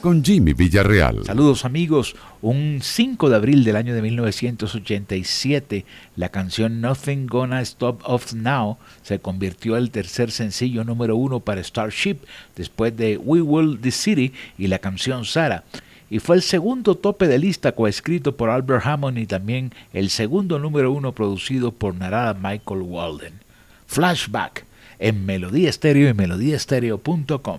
con Jimmy Villarreal. Saludos amigos, un 5 de abril del año de 1987, la canción Nothing Gonna Stop Us Now se convirtió en el tercer sencillo número uno para Starship, después de We Will the City y la canción Sarah y fue el segundo tope de lista coescrito por Albert Hammond y también el segundo número uno producido por Narada Michael Walden. Flashback en Melodía Estéreo y melodíaestéreo.com.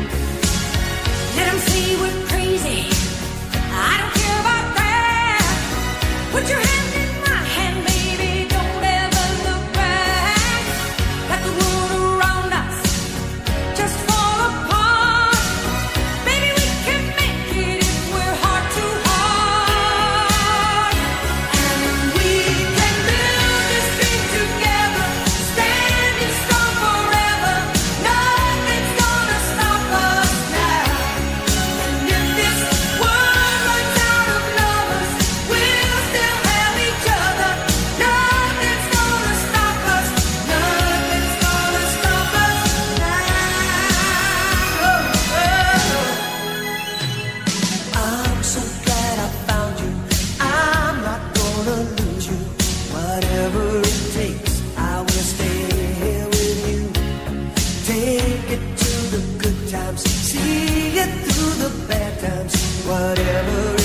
times, see it through the bad times, whatever.